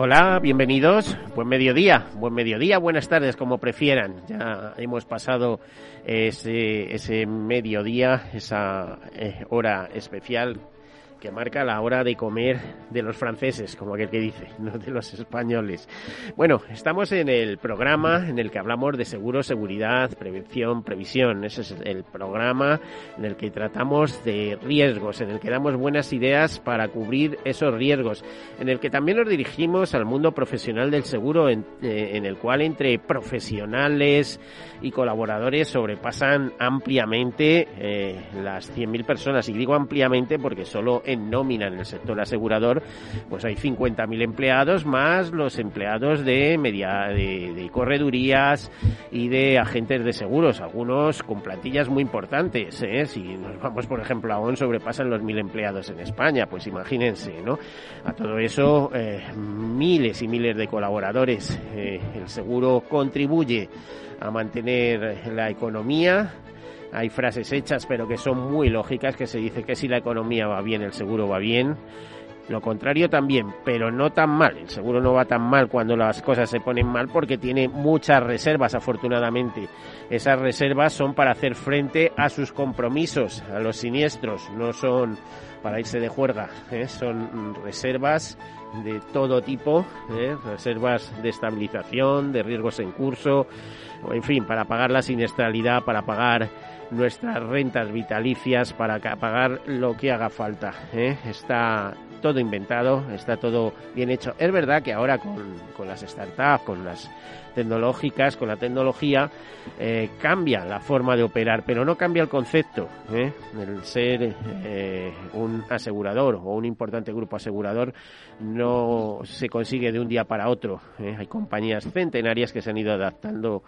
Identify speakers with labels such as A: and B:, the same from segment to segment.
A: Hola, bienvenidos. Buen mediodía, buen mediodía, buenas tardes, como prefieran. Ya hemos pasado ese, ese mediodía, esa eh, hora especial que marca la hora de comer de los franceses, como aquel que dice, no de los españoles. Bueno, estamos en el programa en el que hablamos de seguro, seguridad, prevención, previsión. Ese es el programa en el que tratamos de riesgos, en el que damos buenas ideas para cubrir esos riesgos, en el que también nos dirigimos al mundo profesional del seguro, en, eh, el cual entre profesionales y colaboradores sobrepasan ampliamente eh, las 100.000 personas. Y digo ampliamente porque solo en nómina en el sector asegurador, pues hay 50.000 empleados más los empleados de media de, corredurías y de agentes de seguros, algunos con plantillas muy importantes. ¿eh? Si nos vamos, por ejemplo, a ON, sobrepasan los mil empleados en España, pues imagínense, ¿no? A todo eso, eh, miles y miles de colaboradores. Eh, el seguro contribuye a mantener la economía, hay frases hechas pero que son muy lógicas que se dice que si la economía va bien el seguro va bien lo contrario también, pero no tan mal. El seguro no va tan mal cuando las cosas se ponen mal porque tiene muchas reservas, afortunadamente. Esas reservas son para hacer frente a sus compromisos, a los siniestros, no son para irse de juerga, ¿eh? son reservas de todo tipo, ¿eh? reservas de estabilización, de riesgos en curso, en fin, para pagar la siniestralidad, para pagar nuestras rentas vitalicias para pagar lo que haga falta. ¿eh? Está todo inventado, está todo bien hecho. Es verdad que ahora con, las startups, con las tecnológicas, con la tecnología, eh, cambia la forma de operar, pero no cambia el concepto. ¿eh? El ser eh, un asegurador o un importante grupo asegurador no se consigue de un día para otro. Hay compañías centenarias que se han ido adaptando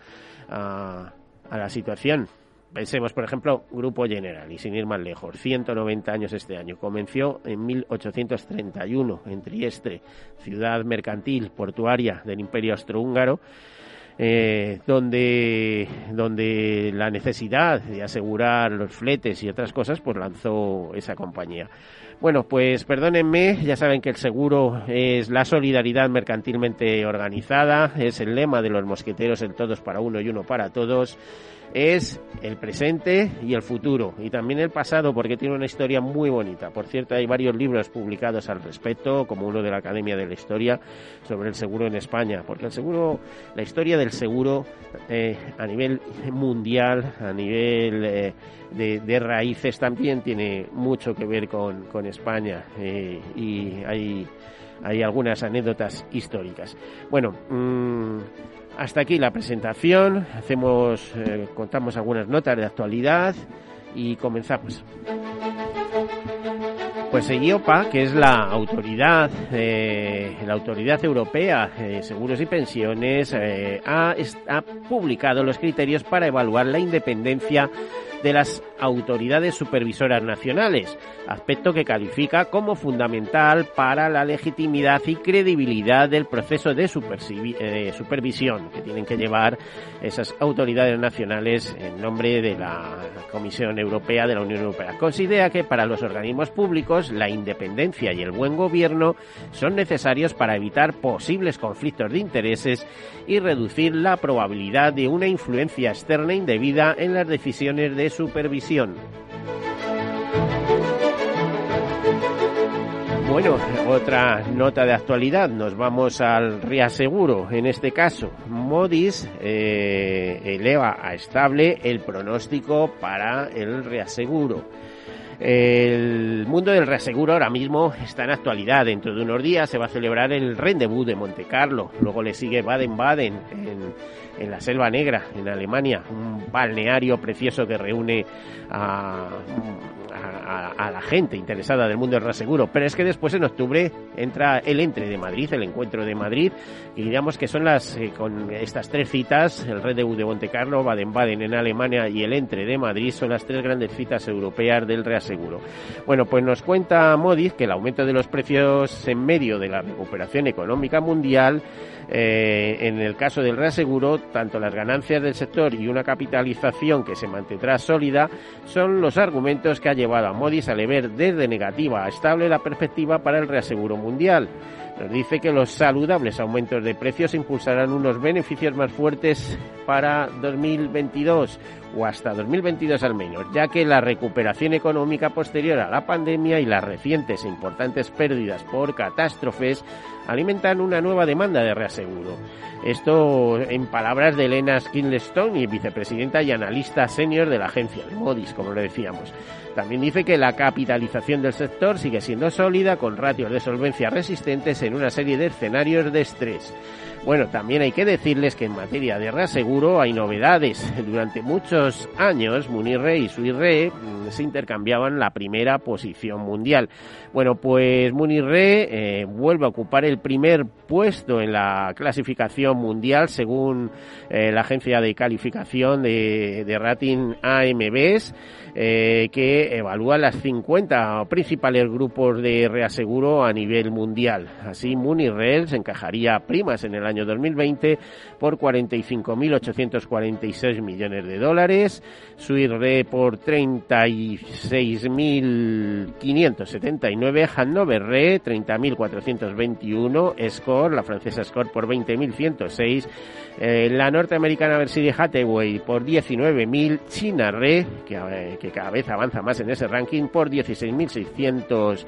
A: a la situación Pensemos, por ejemplo, Grupo General, y sin ir más lejos, 190 años este año. Comenzó en 1831 en Trieste, ciudad mercantil portuaria del Imperio Austrohúngaro, eh, donde, donde la necesidad de asegurar los fletes y otras cosas, pues lanzó esa compañía. Bueno, pues perdónenme, ya saben que el seguro es la solidaridad mercantilmente organizada, es el lema de los mosqueteros, el todos para uno y uno para todos es el presente y el futuro y también el pasado porque tiene una historia muy bonita. Por cierto, hay varios libros publicados al respecto, como uno de la Academia de la Historia sobre el seguro en España, porque el seguro, la historia del seguro eh, a nivel mundial, a nivel eh, de, raíces también tiene mucho que ver con, España eh, y hay, hay algunas anécdotas históricas. Bueno, mm, hasta aquí la presentación, hacemos, eh, contamos algunas notas de actualidad y comenzamos. Pues EIOPA, que es la autoridad, eh, la autoridad europea de seguros y pensiones, eh, ha, ha publicado los criterios para evaluar la independencia de las autoridades supervisoras nacionales, aspecto que califica como fundamental para la legitimidad y credibilidad del proceso de eh, supervisión que tienen que llevar esas autoridades nacionales en nombre de la Comisión Europea de la Unión Europea. Considera que para los organismos públicos la independencia y el buen gobierno son necesarios para evitar posibles conflictos de intereses y reducir la probabilidad de una influencia externa indebida en las decisiones de supervisión. Bueno, otra nota de actualidad, nos vamos al reaseguro. En este caso, Modis eh, eleva a estable el pronóstico para el reaseguro. El mundo del reaseguro ahora mismo está en actualidad. Dentro de unos días se va a celebrar el Rendezvous de Monte Carlo. Luego le sigue Baden-Baden en en la Selva Negra, en Alemania, un balneario precioso que reúne a, a, la gente interesada del mundo del reaseguro. Pero es que después en octubre entra el Entre de Madrid, el encuentro de Madrid, y digamos que son las, eh, con estas tres citas, el Red de Monte Carlo, Baden-Baden en Alemania y el Entre de Madrid, son las tres grandes citas europeas del reaseguro. Bueno, pues nos cuenta Modis que el aumento de los precios en medio de la recuperación económica mundial eh, en el caso del reaseguro, tanto las ganancias del sector y una capitalización que se mantendrá sólida son los argumentos que ha llevado a Modis a ver desde negativa a estable la perspectiva para el reaseguro mundial. Nos dice que los saludables aumentos de precios impulsarán unos beneficios más fuertes para 2022 o hasta 2022 al menos, ya que la recuperación económica posterior a la pandemia y las recientes e importantes pérdidas por catástrofes alimentan una nueva demanda de reaseguro. Esto en palabras de Elena Skinlestone, vicepresidenta y analista senior de la agencia de Modis, como le decíamos. También dice que la capitalización del sector sigue siendo sólida con ratios de solvencia resistentes en una serie de escenarios de estrés. Bueno, también hay que decirles que en materia de reaseguro hay novedades. Durante muchos años, Munirre y Suirre mm, se intercambiaban la primera posición mundial. Bueno, pues Munirre eh, vuelve a ocupar el primer puesto en la clasificación mundial según eh, la agencia de calificación de, de rating AMBs. Eh, que evalúa las 50 principales grupos de reaseguro a nivel mundial. Así, Munirre se encajaría primas en el año 2020 por 45.846 millones de dólares, Suirre por 36.579, Hannover Re 30.421, Score, la francesa Score por 20.106, eh, la norteamericana Versity Hathaway por 19.000, China Re, que, eh, que cada vez avanza más en ese ranking, por 16.600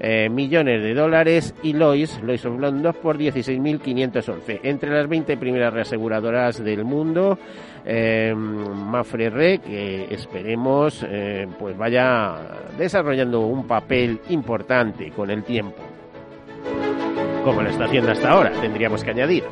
A: eh, millones de dólares y Lois, Lois of London por 16.511. Entre las 20 primeras reaseguradoras del mundo, eh, Mafre Re, que esperemos eh, pues vaya desarrollando un papel importante con el tiempo. Como lo está haciendo hasta ahora, tendríamos que añadir.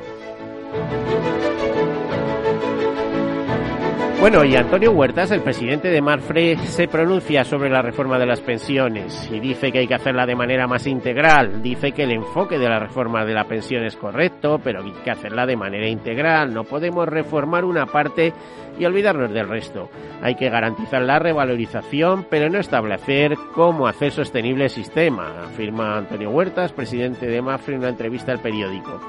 A: Bueno, y Antonio Huertas, el presidente de Marfre, se pronuncia sobre la reforma de las pensiones y dice que hay que hacerla de manera más integral. Dice que el enfoque de la reforma de la pensión es correcto, pero hay que hacerla de manera integral. No podemos reformar una parte y olvidarnos del resto. Hay que garantizar la revalorización, pero no establecer cómo hacer sostenible el sistema, afirma Antonio Huertas, presidente de Mafre, en una entrevista al periódico.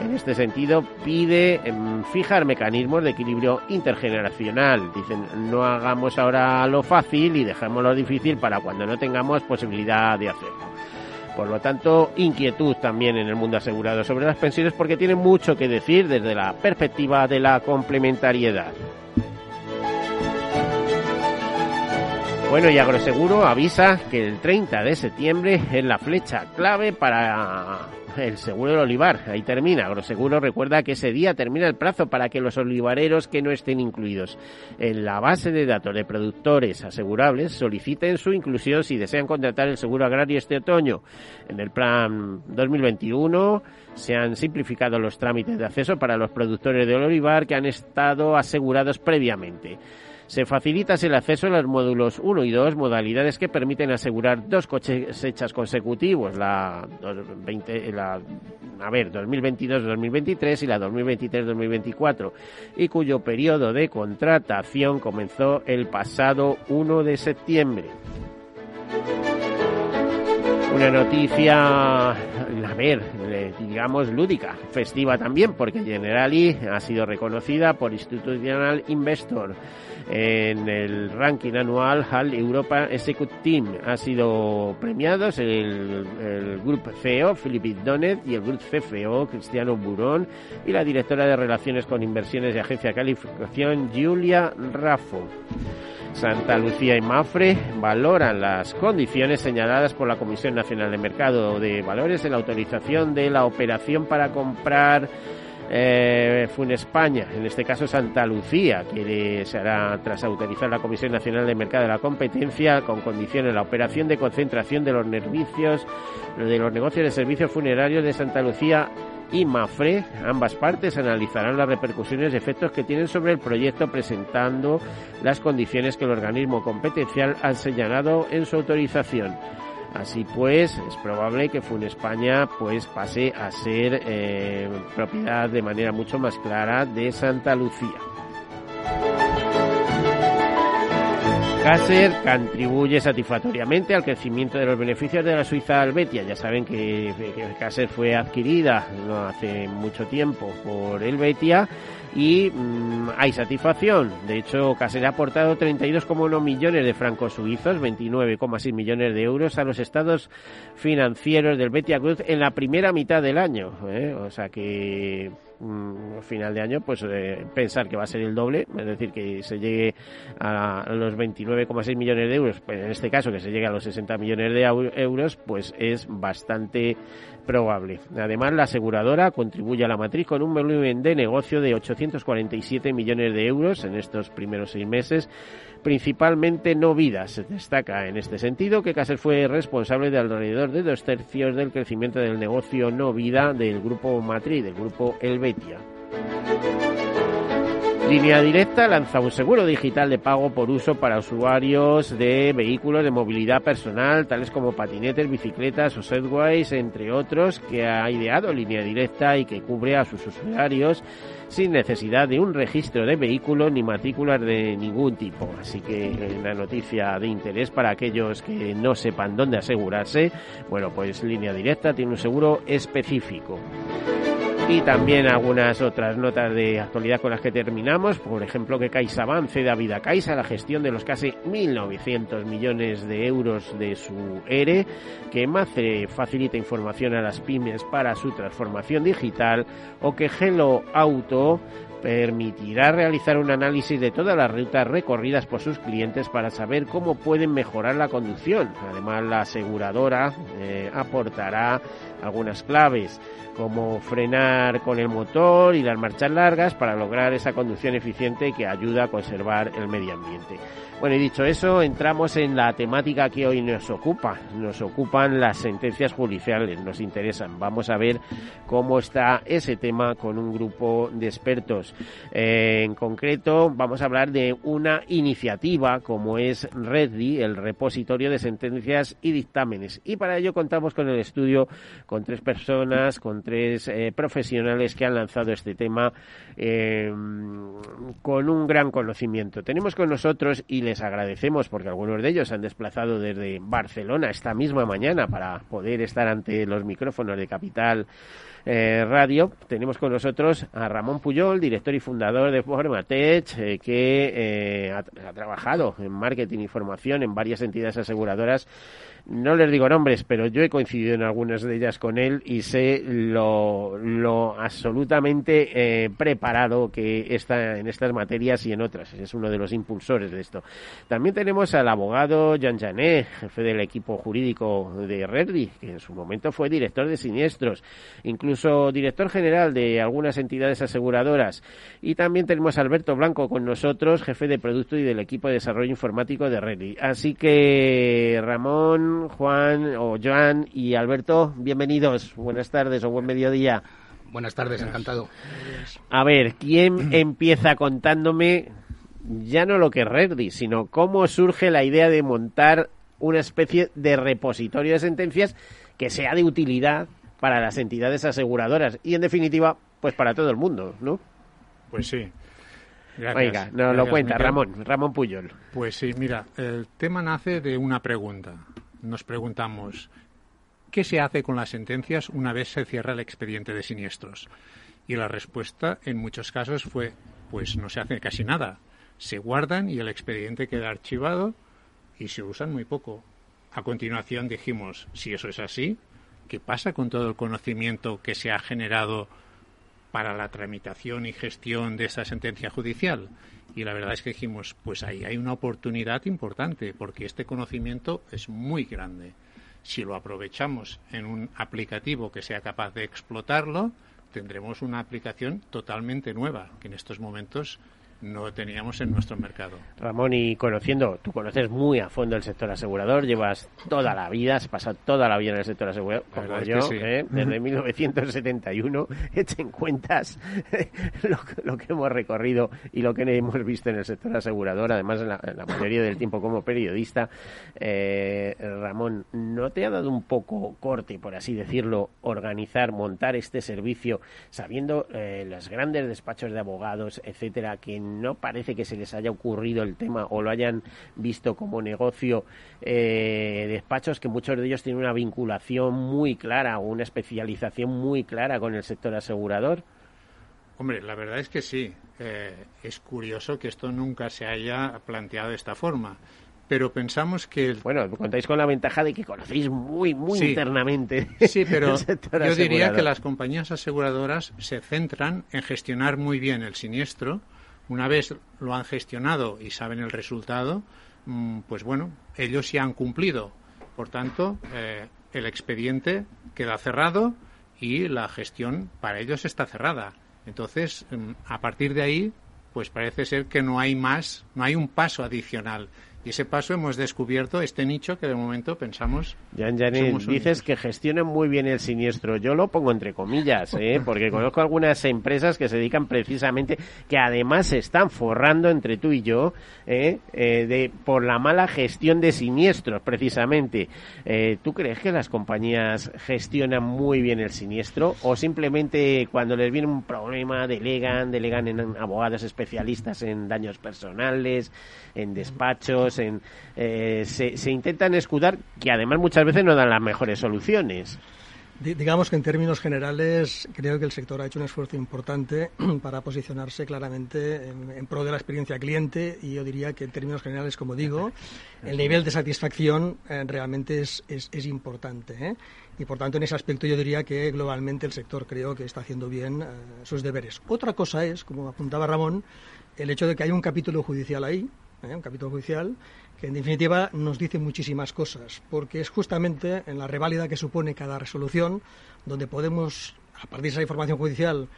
A: En este sentido, pide em, fijar mecanismos de equilibrio intergeneracional. Dicen, no hagamos ahora lo fácil y dejemos lo difícil para cuando no tengamos posibilidad de hacerlo. Por lo tanto, inquietud también en el mundo asegurado sobre las pensiones porque tiene mucho que decir desde la perspectiva de la complementariedad. Bueno, y Agroseguro avisa que el 30 de septiembre es la flecha clave para el seguro del olivar. Ahí termina. Agroseguro recuerda que ese día termina el plazo para que los olivareros que no estén incluidos en la base de datos de productores asegurables soliciten su inclusión si desean contratar el seguro agrario este otoño. En el plan 2021 se han simplificado los trámites de acceso para los productores de olivar que han estado asegurados previamente. Se facilita el acceso a los módulos 1 y 2, modalidades que permiten asegurar dos cosechas consecutivos, la, 20, la a ver, 2022-2023 y la 2023-2024, y cuyo periodo de contratación comenzó el pasado 1 de septiembre. Una noticia, a ver, digamos lúdica, festiva también, porque Generali ha sido reconocida por Institutional Investor en el ranking anual HAL Europa Executive Team. Ha sido premiados el, el CEO, Philippe Donet, y el Grupo CFO, Cristiano Burón, y la directora de Relaciones con Inversiones de Agencia de Calificación, Julia Raffo. Santa Lucía y Mafre valoran las condiciones señaladas por la Comisión Nacional de Mercado de Valores en la autorización de la operación para comprar eh, España, en este caso Santa Lucía, que se hará tras autorizar la Comisión Nacional de Mercado de la Competencia con condiciones la operación de concentración de los de los negocios de servicios funerarios de Santa Lucía y Mafre. Ambas partes analizarán las repercusiones y efectos que tienen sobre el proyecto presentando las condiciones que el organismo competencial ha señalado en su autorización. Así pues, es probable que FUN España pues pase a ser eh, propiedad de manera mucho más clara de Santa Lucía. Caser contribuye satisfactoriamente al crecimiento de los beneficios de la Suiza Albetia. Ya saben que, que fue adquirida hace mucho tiempo por Helvetia y mm, hay satisfacción. De hecho, Caser ha aportado 32,1 millones de francos suizos, 29,6 millones de euros a los estados financieros del Betia Cruz en la primera mitad del año. ¿eh? O sea que Mm, final de año, pues eh, pensar que va a ser el doble, es decir, que se llegue a, los 29,6 millones de euros, pues en este caso que se llegue a los 60 millones de euros, pues es bastante probable. Además, la aseguradora contribuye a la matriz con un volumen de negocio de 847 millones de euros en estos primeros seis meses, principalmente no vidas. Se destaca en este sentido que Caser fue responsable de alrededor de dos tercios del crecimiento del negocio no vida del grupo matriz, del grupo Helvetia. Línea Directa lanza un seguro digital de pago por uso para usuarios de vehículos de movilidad personal, tales como patinetes, bicicletas o segways, entre otros, que ha ideado Línea Directa y que cubre a sus usuarios sin necesidad de un registro de vehículos ni matrículas de ningún tipo. Así que una noticia de interés para aquellos que no sepan dónde asegurarse, bueno, pues Línea Directa tiene un seguro específico y también algunas otras notas de actualidad con las que terminamos, por ejemplo que CaixaBank cede a Vida Caixa la gestión de los casi 1.900 millones de euros de su ERE, que MACE facilita información a las pymes para su transformación digital o que Hello Auto permitirá realizar un análisis de todas las rutas recorridas por sus clientes para saber cómo pueden mejorar la conducción. Además, la aseguradora eh, aportará algunas claves como frenar con el motor y las marchas largas para lograr esa conducción eficiente que ayuda a conservar el medio ambiente. Bueno, y dicho eso, entramos en la temática que hoy nos ocupa. Nos ocupan las sentencias judiciales, nos interesan. Vamos a ver cómo está ese tema con un grupo de expertos. Eh, en concreto, vamos a hablar de una iniciativa como es REDDI, el repositorio de sentencias y dictámenes. Y para ello contamos con el estudio con tres personas, con tres eh, profesionales que han lanzado este tema eh, con un gran conocimiento. Tenemos con nosotros y les agradecemos porque algunos de ellos se han desplazado desde Barcelona esta misma mañana para poder estar ante los micrófonos de Capital eh, Radio. Tenemos con nosotros a Ramón Puyol, director y fundador de Formatech, eh, que ha, ha, trabajado en marketing y formación en varias entidades aseguradoras no les digo nombres, pero yo he coincidido en algunas de ellas con él y sé lo, lo absolutamente eh, preparado que está en estas materias y en otras. Es uno de los impulsores de esto. También tenemos al abogado Jean Janet, jefe del equipo jurídico de Reddy, que en su momento fue director de siniestros, incluso director general de algunas entidades aseguradoras. Y también tenemos a Alberto Blanco con nosotros, jefe de producto y del equipo de desarrollo informático de Reddy. Así que, Ramón, Juan o Joan y Alberto, bienvenidos. Buenas tardes o buen mediodía.
B: Buenas tardes, encantado.
A: A ver, ¿quién empieza contándome ya no lo que es Reddy, sino cómo surge la idea de montar una especie de repositorio de sentencias que sea de utilidad para las entidades aseguradoras y, en definitiva, pues para todo el mundo, ¿no?
B: Pues sí.
A: Oiga, nos lo cuenta Ramón, Ramón Puyol.
B: Pues sí, mira, el tema nace de una pregunta nos preguntamos, ¿qué se hace con las sentencias una vez se cierra el expediente de siniestros? Y la respuesta en muchos casos fue, pues no se hace casi nada. Se guardan y el expediente queda archivado y se usan muy poco. A continuación dijimos, si eso es así, ¿qué pasa con todo el conocimiento que se ha generado para la tramitación y gestión de esa sentencia judicial? Y la verdad es que dijimos, pues ahí hay una oportunidad importante, porque este conocimiento es muy grande. Si lo aprovechamos en un aplicativo que sea capaz de explotarlo, tendremos una aplicación totalmente nueva, que en estos momentos no teníamos en nuestro mercado.
A: Ramón, y conociendo, tú conoces muy a fondo el sector asegurador, llevas toda la vida, has pasado toda la vida en el sector asegurador, como yo, ¿eh? desde 1971, echen cuentas lo, que hemos recorrido y lo que hemos visto en el sector asegurador, además en la, mayoría del tiempo como periodista. Eh, Ramón, ¿no te ha dado un poco corte, por así decirlo, organizar, montar este servicio, sabiendo eh, los grandes despachos de abogados, etcétera, que no parece que se les haya ocurrido el tema o lo hayan visto como negocio eh, despachos que muchos de ellos tienen una vinculación muy clara o una especialización muy clara con el sector asegurador?
B: Hombre, la verdad es que sí. Eh, es curioso que esto nunca se haya planteado de esta forma pero pensamos que...
A: Bueno, contáis con la ventaja de que conocéis muy, muy internamente.
B: Sí, pero yo diría que las compañías aseguradoras se centran en gestionar muy bien el siniestro una vez lo han gestionado y saben el resultado, mm, pues bueno, ellos ya han cumplido. Por tanto, eh, el expediente queda cerrado y la gestión para ellos está cerrada. Entonces, mm, a partir de ahí, pues parece ser que no hay más, no hay un paso adicional. Y ese paso hemos descubierto este nicho que de momento pensamos.
A: Jan Janet, dices que gestionan muy bien el siniestro. Yo lo pongo entre comillas, ¿eh? porque conozco algunas empresas que se dedican precisamente, que además se están forrando entre tú y yo, ¿eh? Eh, de, por la mala gestión de siniestros, precisamente. ¿Tú crees que las compañías gestionan muy bien el siniestro o simplemente cuando les viene un problema delegan, delegan en abogados especialistas en daños personales, en despachos? Eh, se, intentan escudar, que además muchas veces no dan las mejores soluciones.
C: Digamos que en términos generales creo que el sector ha hecho un esfuerzo importante para posicionarse claramente en, pro de la experiencia cliente y yo diría que en términos generales, como digo, el nivel de satisfacción eh, realmente es, es, importante. ¿eh? Y por tanto, en ese aspecto yo diría que globalmente el sector creo que está haciendo bien sus deberes. Otra cosa es, como apuntaba Ramón, el hecho de que hay un capítulo judicial ahí, ¿eh? un capítulo judicial, que en definitiva nos dice muchísimas cosas, porque es justamente en la reválida que supone cada resolución donde podemos, a partir de esa información judicial,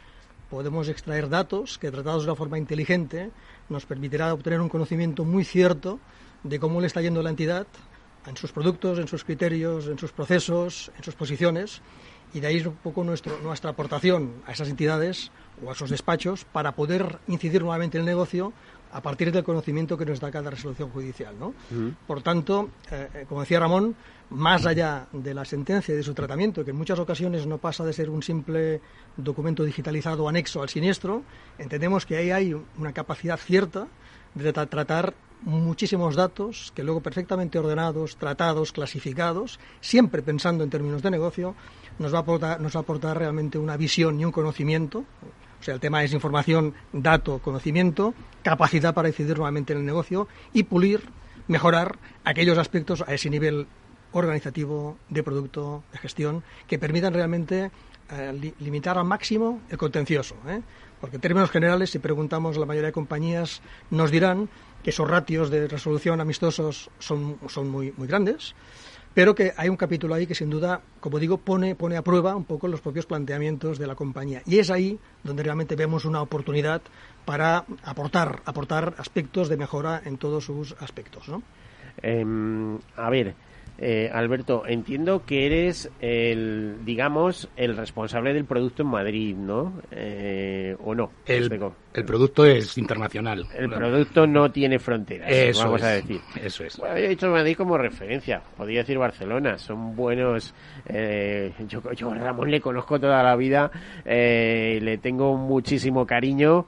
C: podemos extraer datos que tratados de una forma inteligente nos permitirá obtener un conocimiento muy cierto de cómo le está yendo la entidad en sus productos, en sus criterios, en sus procesos, en sus posiciones, y de ahí un poco nuestro, nuestra aportación a esas entidades o a esos despachos para poder incidir nuevamente en el negocio a partir del conocimiento que nos da cada resolución judicial. ¿no? Por tanto, eh, eh, como decía Ramón, más allá de la sentencia y de su tratamiento, que en muchas ocasiones no pasa de ser un simple documento digitalizado anexo al siniestro, entendemos que ahí hay una capacidad cierta de tratar muchísimos datos que luego perfectamente ordenados, tratados, clasificados, siempre pensando en términos de negocio, nos va a aportar, nos va a aportar realmente una visión y un conocimiento o sea, el tema es información, dato, conocimiento, capacidad para decidir nuevamente en el negocio y pulir, mejorar aquellos aspectos a ese nivel organizativo, de producto, de gestión, que permitan realmente eh, limitar al máximo el contencioso. ¿eh? Porque en términos generales, si preguntamos a la mayoría de compañías, nos dirán que esos ratios de resolución amistosos son, son muy, muy grandes pero que hay un capítulo ahí que sin duda, como digo, pone, pone a prueba un poco los propios planteamientos de la compañía. Y es ahí donde realmente vemos una oportunidad para aportar, aportar aspectos de mejora en todos sus aspectos. ¿no?
A: Em, a ver, eh, Alberto, entiendo que eres el, digamos, el responsable del producto en Madrid, ¿no? Eh, ¿O no?
D: El, el, producto es internacional.
A: El producto no tiene fronteras, eso vamos a decir.
D: Eso es.
A: Bueno, yo he dicho Madrid como referencia, podría decir Barcelona, son buenos. Eh, yo, yo a Ramón le conozco toda la vida, le tengo muchísimo cariño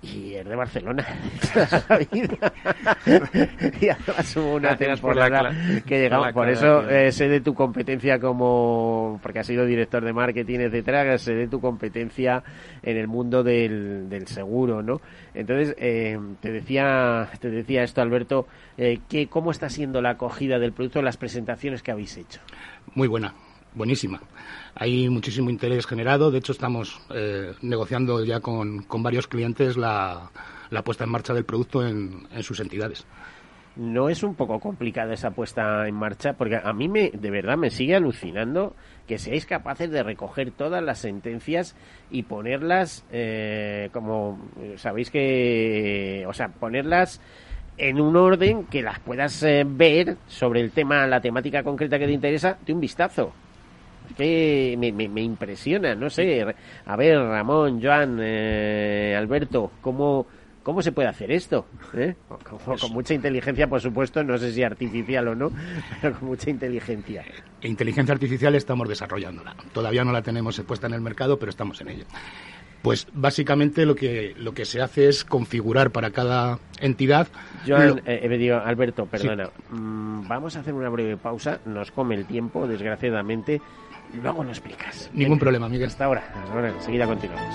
A: y es de Barcelona y además hubo una temporada que llegamos por eso eh, sé de tu competencia como porque has sido director de marketing etcétera sé de tu competencia en el mundo del, del seguro no entonces eh, te decía te decía esto Alberto eh, que cómo está siendo la acogida del producto en las presentaciones que habéis hecho
D: muy buena buenísima. Hay muchísimo interés generado. De hecho, estamos eh, negociando ya con, varios clientes la, puesta en marcha del producto en, sus entidades.
A: ¿No es un poco complicada esa puesta en marcha? Porque a mí me, de verdad me sigue alucinando que seáis capaces de recoger todas las sentencias y ponerlas eh, como, sabéis que, o sea, ponerlas en un orden que las puedas eh, ver sobre el tema, la temática concreta que te interesa, de un vistazo. Que me, me, impresiona, no sé. A ver, Ramón, Joan, eh, Alberto, ¿cómo, ¿Cómo se puede hacer esto? ¿Eh? Con, mucha inteligencia, por supuesto, no sé si artificial o no, pero con mucha inteligencia.
D: Inteligencia artificial estamos desarrollándola. Todavía no la tenemos puesta en el mercado, pero estamos en ello. Pues básicamente lo que, lo que se hace es configurar para cada entidad.
A: Yo, eh, Alberto, perdona. Mm, vamos a hacer una breve pausa. Nos come el tiempo, desgraciadamente. Luego lo explicas.
D: Ningún problema, Miguel.
A: Hasta ahora. Ahora enseguida continuamos.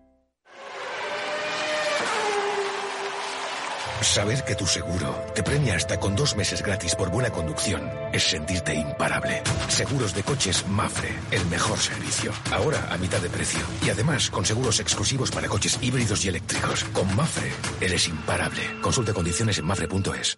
E: Saber que tu seguro te premia hasta con dos meses gratis por buena conducción es sentirte imparable. Seguros de coches Mafre, el mejor servicio. Ahora a mitad de precio. Y además con seguros exclusivos para coches híbridos y eléctricos. Con Mafre, eres imparable. Consulta condiciones en mafre.es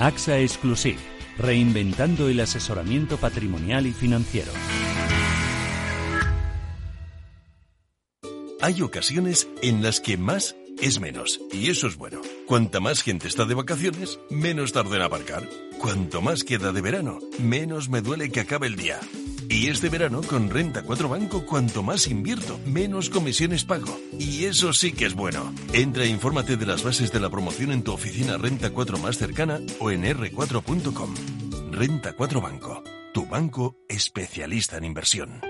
F: AXA Exclusive, reinventando el asesoramiento patrimonial y financiero.
G: Hay ocasiones en las que más es menos, y eso es bueno. Cuanta más gente está de vacaciones, menos tarda en aparcar. Cuanto más queda de verano, menos me duele que acabe el día. Y este verano con Renta 4 Banco, cuanto más invierto, menos comisiones pago. Y eso sí que es bueno. Entra e infórmate de las bases de la promoción en tu oficina Renta 4 más cercana o en r4.com. Renta 4 Banco, tu banco especialista en inversión.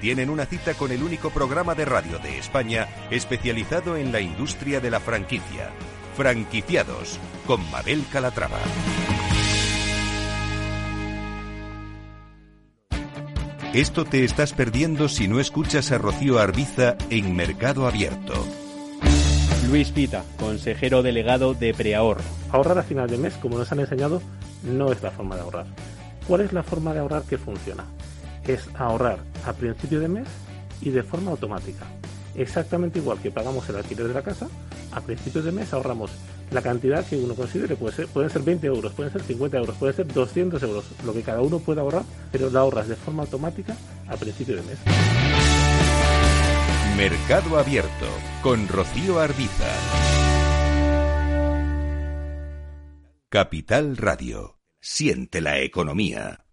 H: tienen una cita con el único programa de radio de España especializado en la industria de la franquicia. Franquiciados, con Mabel Calatrava. Esto te estás perdiendo si no escuchas a Rocío Arbiza en Mercado Abierto.
I: Luis Pita, consejero delegado de Preahorro.
J: Ahorrar a final de mes, como nos han enseñado, no es la forma de ahorrar. ¿Cuál es la forma de ahorrar que funciona? Es ahorrar a principio de mes y de forma automática. Exactamente igual que pagamos el alquiler de la casa, a principios de mes ahorramos la cantidad que uno considere. Puede ser, pueden ser 20 euros, pueden ser 50 euros, pueden ser 200 euros, lo que cada uno pueda ahorrar, pero la ahorras de forma automática a principio de mes.
H: Mercado Abierto con Rocío Arbiza. Capital Radio. Siente la economía.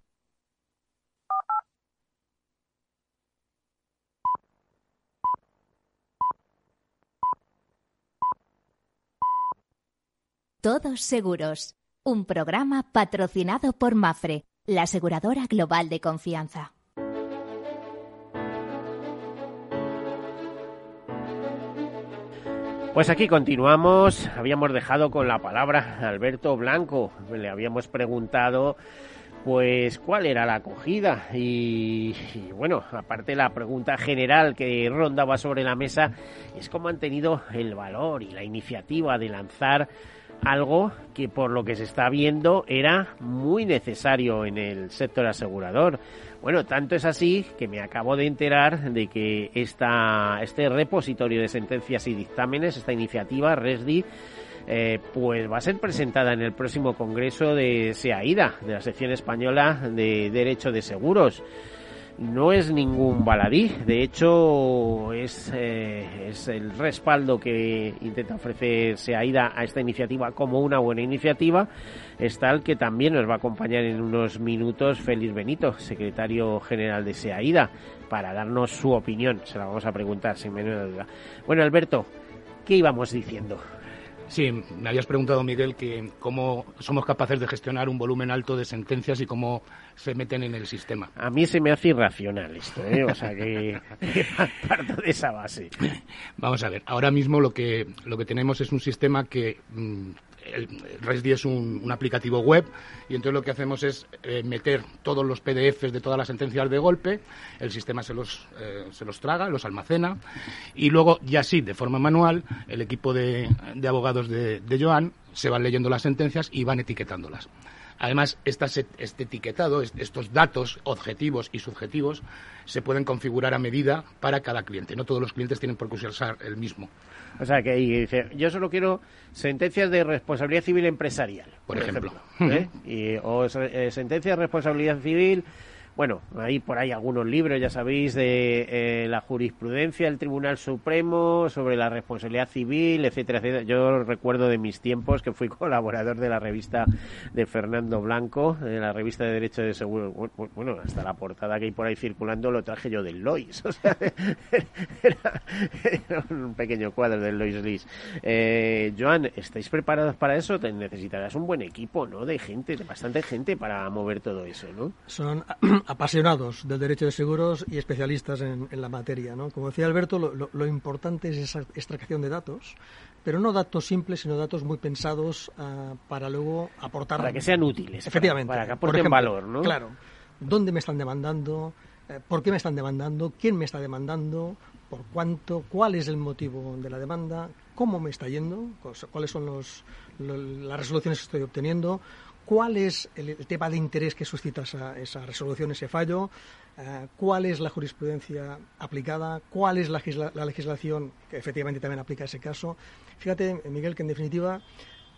K: Todos Seguros, un programa patrocinado por Mafre, la aseguradora global de confianza.
A: Pues aquí continuamos. Habíamos dejado con la palabra a Alberto Blanco. Le habíamos preguntado pues cuál era la acogida y, y, bueno, aparte la pregunta general que rondaba sobre la mesa es cómo han tenido el valor y la iniciativa de lanzar algo que por lo que se está viendo era muy necesario en el sector asegurador. Bueno, tanto es así que me acabo de enterar de que esta, este repositorio de sentencias y dictámenes, esta iniciativa, RESDI, eh, pues va a ser presentada en el próximo congreso de SEAIDA, de la sección española de Derecho de Seguros no es ningún baladí, de hecho es, eh, es el respaldo que intenta ofrecer SEAIDA a esta iniciativa como una buena iniciativa, es tal que también nos va a acompañar en unos minutos Félix Benito, secretario general de SEAIDA, para darnos su opinión, se la vamos a preguntar sin menor duda. Bueno, Alberto, ¿qué íbamos diciendo?
D: Sí, me habías preguntado, Miguel, que cómo somos capaces de gestionar un volumen alto de sentencias y cómo se meten en el sistema.
A: A mí se me hace irracional esto, ¿eh? o sea que, parto de esa base.
D: Vamos a ver, ahora mismo lo que, lo que tenemos es un sistema que mm, el es un, un, aplicativo web y entonces lo que hacemos es eh, meter todos los PDFs de todas las sentencias de golpe, el sistema se los, eh, se los traga, los almacena y luego ya sí, de forma manual, el equipo de, de abogados de, de Joan se van leyendo las sentencias y van etiquetándolas. Además, este etiquetado, estos datos objetivos y subjetivos, se pueden configurar a medida para cada cliente. No todos los clientes tienen por qué usar el mismo.
A: O sea, que dice, yo solo quiero sentencias de responsabilidad civil empresarial.
D: Por, por ejemplo.
A: ejemplo ¿eh? y, o eh, sentencias de responsabilidad civil bueno, hay por ahí algunos libros, ya sabéis, de eh, la jurisprudencia del Tribunal Supremo sobre la responsabilidad civil, etcétera, etcétera. Yo recuerdo de mis tiempos que fui colaborador de la revista de Fernando Blanco, de la revista de Derecho de Seguro. Bueno, hasta la portada que hay por ahí circulando lo traje yo del Lois. O sea, era, un pequeño cuadro del Lois Lis. Eh, Joan, ¿estáis preparados para eso? Te necesitarás un buen equipo, ¿no? De gente, de bastante gente para mover todo eso, ¿no?
C: Son apasionados del derecho de seguros y especialistas en, en la materia. ¿no? Como decía Alberto, lo, lo, lo, importante es esa extracción de datos, pero no datos simples, sino datos muy pensados uh, para luego aportar.
A: Para que sean útiles.
C: Efectivamente.
A: Para, para que aporten ejemplo, valor, ¿no?
C: Claro. ¿Dónde me están demandando? Eh, ¿Por qué me están demandando? ¿Quién me está demandando? ¿Por cuánto? ¿Cuál es el motivo de la demanda? ¿Cómo me está yendo? ¿Cuáles son los, lo, las resoluciones que estoy obteniendo? Cuál es el, tema de interés que suscita esa, esa resolución, ese fallo, uh, cuál es la jurisprudencia aplicada, cuál es la, legislación que efectivamente también aplica ese caso. Fíjate, Miguel, que en definitiva,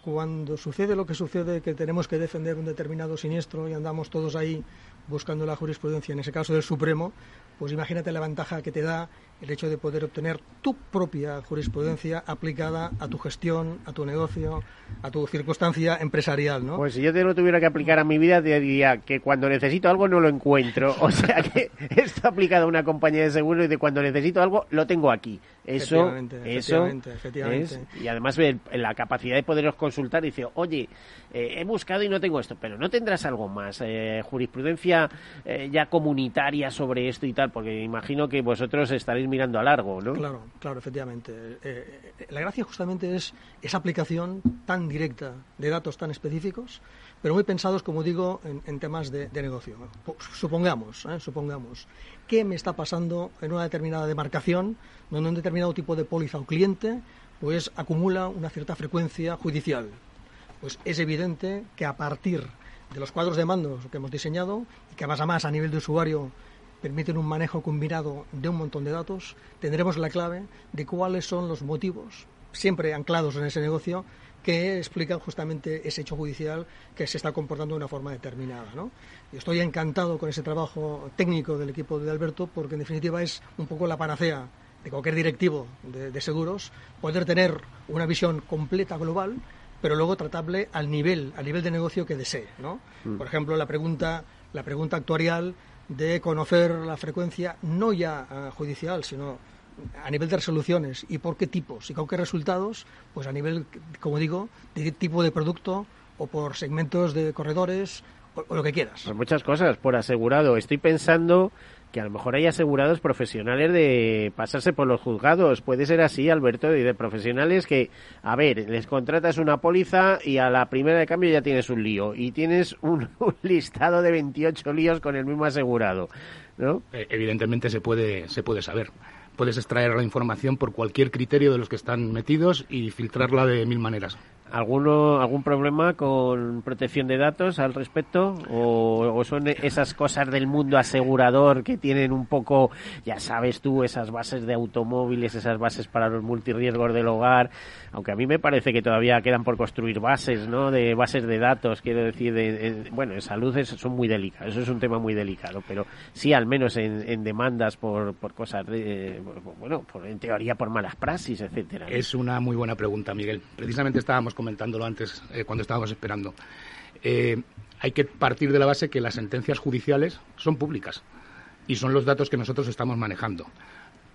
C: cuando sucede lo que sucede, que tenemos que defender un determinado siniestro y andamos todos ahí buscando la jurisprudencia, en ese caso del Supremo, pues imagínate la ventaja que te da el hecho de poder obtener tu propia jurisprudencia aplicada a tu gestión, a tu negocio, a tu circunstancia empresarial, ¿no?
A: Pues si yo te lo tuviera que aplicar a mi vida, te diría que cuando necesito algo no lo encuentro. O sea que esto aplicado a una compañía de seguros y de cuando necesito algo lo tengo aquí. Eso,
C: efectivamente,
A: eso
C: efectivamente.
A: Es, y además la capacidad de poderos consultar y dice, oye, eh, he buscado y no tengo esto, pero no tendrás algo más, eh, jurisprudencia eh, ya comunitaria sobre esto y tal, porque imagino que vosotros estaréis mirando a largo, ¿no?
C: Claro, claro, efectivamente. Eh, la gracia justamente es esa aplicación tan directa de datos tan específicos, pero muy pensados, como digo, en, en temas de, de, negocio. Supongamos, ¿eh? supongamos, ¿qué me está pasando en una determinada demarcación, donde un determinado tipo de póliza o cliente pues acumula una cierta frecuencia judicial. Pues es evidente que a partir de los cuadros de mando que hemos diseñado y que más a más a nivel de usuario permiten un manejo combinado de un montón de datos, tendremos la clave de cuáles son los motivos, siempre anclados en ese negocio, que explican justamente ese hecho judicial que se está comportando de una forma determinada. ¿no? Y estoy encantado con ese trabajo técnico del equipo de Alberto porque en definitiva es un poco la panacea de cualquier directivo de, seguros poder tener una visión completa global pero luego tratable al nivel, al nivel de negocio que desee, ¿no? Mm. Por ejemplo, la pregunta, la pregunta actuarial de conocer la frecuencia no ya ah, judicial, sino a nivel de resoluciones y por qué tipos y con qué resultados, pues a nivel, como digo, de tipo de producto o por segmentos de corredores o, lo que quieras.
A: Pues muchas cosas por asegurado. Estoy pensando que a lo mejor hay asegurados profesionales de pasarse por los juzgados. Puede ser así, Alberto, y de profesionales que, a ver, les contratas una póliza y a la primera de cambio ya tienes un lío y tienes un, listado de 28 líos con el mismo asegurado, ¿no?
D: Eh, evidentemente se puede, se puede saber. Puedes extraer la información por cualquier criterio de los que están metidos y filtrarla de mil maneras.
A: ¿Alguno, ¿Algún problema con protección de datos al respecto? ¿O, son esas cosas del mundo asegurador que tienen un poco, ya sabes tú, esas bases de automóviles, esas bases para los multirriesgos del hogar? Aunque a mí me parece que todavía quedan por construir bases, ¿no? De bases de datos, quiero decir, de, bueno, en salud son muy delicados, eso es un tema muy delicado, pero sí, al menos en, demandas por, por cosas, de, bueno, por, en teoría por malas praxis, etcétera.
D: Es una muy buena pregunta, Miguel. Precisamente estábamos comentándolo antes eh, cuando estábamos esperando. Eh, hay que partir de la base que las sentencias judiciales son públicas y son los datos que nosotros estamos manejando.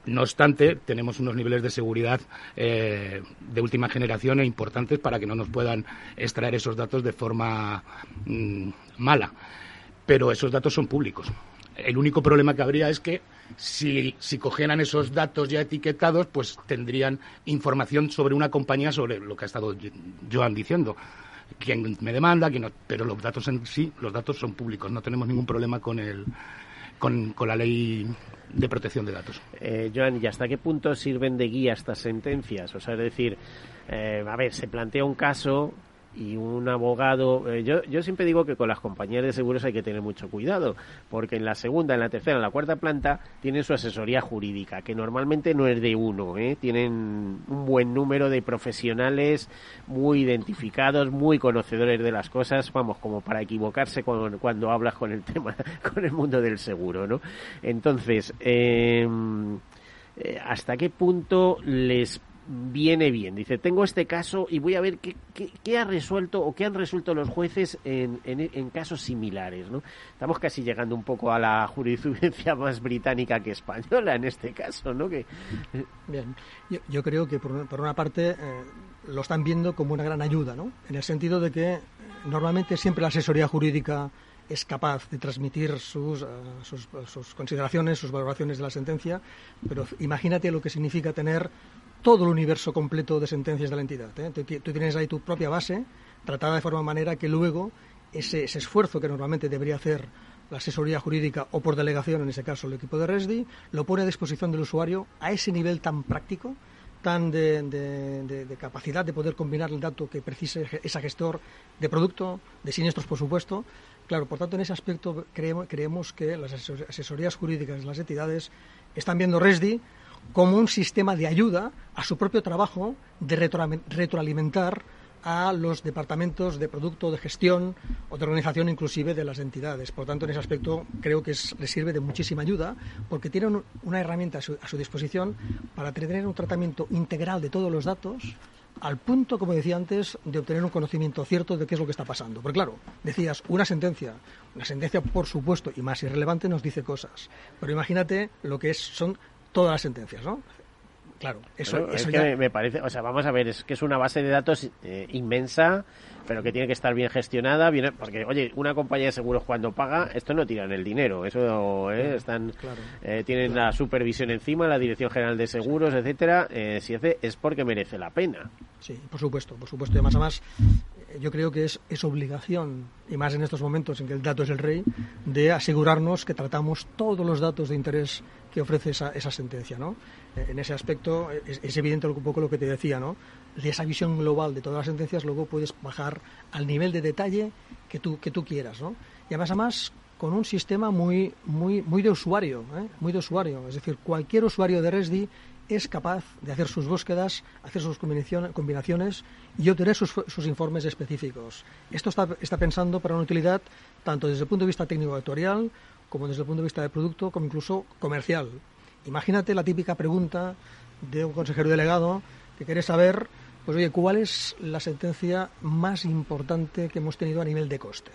D: No obstante, tenemos unos niveles de seguridad eh, de última generación e importantes para que no nos puedan extraer esos datos de forma mm, mala. Pero esos datos son públicos. El único problema que habría es que si, si cogieran esos datos ya etiquetados, pues tendrían información sobre una compañía, sobre lo que ha estado Joan diciendo. Quién me demanda, quién no, pero los datos en sí, los datos son públicos, no tenemos ningún problema con, el, con, la ley de protección de datos.
A: Eh, Joan, ¿y hasta qué punto sirven de guía estas sentencias? O sea, es decir, eh, a ver, se plantea un caso y un abogado. Eh, yo, yo siempre digo que con las compañías de seguros hay que tener mucho cuidado, porque en la segunda, en la tercera, en la cuarta planta tienen su asesoría jurídica, que normalmente no es de uno, ¿eh? tienen un buen número de profesionales muy identificados, muy conocedores de las cosas, vamos, como para equivocarse cuando, cuando hablas con el tema, con el mundo del seguro, ¿no? Entonces, em, eh, ¿hasta qué punto les viene bien. Dice, tengo este caso y voy a ver qué, ha resuelto o qué han resuelto los jueces en, en, casos similares. ¿no? Estamos casi llegando un poco a la jurisprudencia más británica que española en este caso. ¿no? Que...
C: Bien, yo, creo que por, una parte eh, lo están viendo como una gran ayuda, ¿no? en el sentido de que normalmente siempre la asesoría jurídica es capaz de transmitir sus, eh, sus, sus, consideraciones, sus valoraciones de la sentencia, pero imagínate lo que significa tener todo el universo completo de sentencias de la entidad. ¿eh? Tú, tienes ahí tu propia base, tratada de forma manera que luego ese, esfuerzo que normalmente debería hacer la asesoría jurídica o por delegación, en ese caso el equipo de RESDI, lo pone a disposición del usuario a ese nivel tan práctico, tan de, capacidad de poder combinar el dato que precise ese gestor de producto, de siniestros, por supuesto. Claro, por tanto, en ese aspecto creemos, creemos que las asesorías jurídicas de las entidades están viendo RESDI como un sistema de ayuda a su propio trabajo de retroalimentar a los departamentos de producto, de gestión o de organización inclusive de las entidades. Por tanto, en ese aspecto creo que les sirve de muchísima ayuda porque tienen una herramienta a su, disposición para tener un tratamiento integral de todos los datos al punto, como decía antes, de obtener un conocimiento cierto de qué es lo que está pasando. Porque claro, decías, una sentencia, una sentencia por supuesto y más irrelevante nos dice cosas, pero imagínate lo que es, son todas las sentencias, ¿no? Claro, eso,
A: es que me parece, o sea, vamos a ver, es que es una base de datos eh, inmensa, pero que tiene que estar bien gestionada, bien, porque, oye, una compañía de seguros cuando paga, esto no tiran el dinero, eso, eh, están, eh, tienen la supervisión encima, la Dirección General de Seguros, etcétera, si hace, es porque merece la pena.
C: Sí, por supuesto, por supuesto, y además, además yo creo que es, es obligación, y más en estos momentos en que el dato es el rey, de asegurarnos que tratamos todos los datos de interés que ofrece esa, esa sentencia. ¿no? Eh, en ese aspecto es, es, evidente un poco lo que te decía, ¿no? de esa visión global de todas las sentencias, luego puedes bajar al nivel de detalle que tú, que tú quieras. ¿no? Y además, además con un sistema muy, muy, muy de usuario, ¿eh? muy de usuario. Es decir, cualquier usuario de Resdi es capaz de hacer sus búsquedas, hacer sus combinaciones y obtener sus, informes específicos. Esto está, está, pensando para una utilidad tanto desde el punto de vista técnico-actuarial como desde el punto de vista de producto, como incluso comercial. Imagínate la típica pregunta de un consejero delegado que quiere saber, pues oye, ¿cuál es la sentencia más importante que hemos tenido a nivel de coste?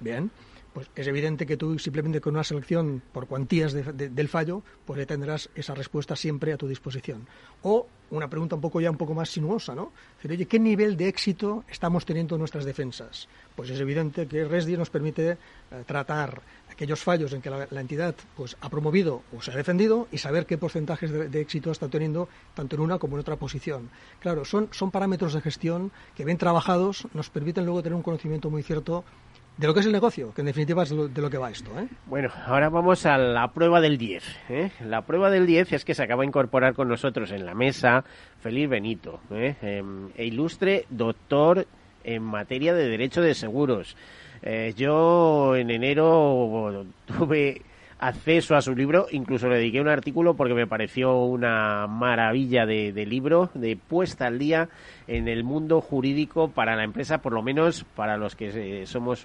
C: Bien, pues es evidente que tú simplemente con una selección por cuantías del fallo, pues ya tendrás esa respuesta siempre a tu disposición. O una pregunta un poco ya un poco más sinuosa, ¿no? ¿qué nivel de éxito estamos teniendo en nuestras defensas? Pues es evidente que RESDI nos permite eh, tratar aquellos fallos en que la, entidad pues ha promovido o se ha defendido y saber qué porcentajes de, de, éxito está teniendo tanto en una como en otra posición. Claro, son, son parámetros de gestión que bien trabajados nos permiten luego tener un conocimiento muy cierto de lo que es el negocio, que en definitiva es de lo que va esto. ¿eh?
A: Bueno, ahora vamos a la prueba del 10. ¿eh? La prueba del 10 es que se acaba de incorporar con nosotros en la mesa Feliz Benito, ¿eh? Em, e ilustre doctor en materia de derecho de seguros. Eh, yo en enero tuve acceso a su libro, incluso le dediqué un artículo porque me pareció una maravilla de, libro, de puesta al día en el mundo jurídico para la empresa, por lo menos para los que eh, somos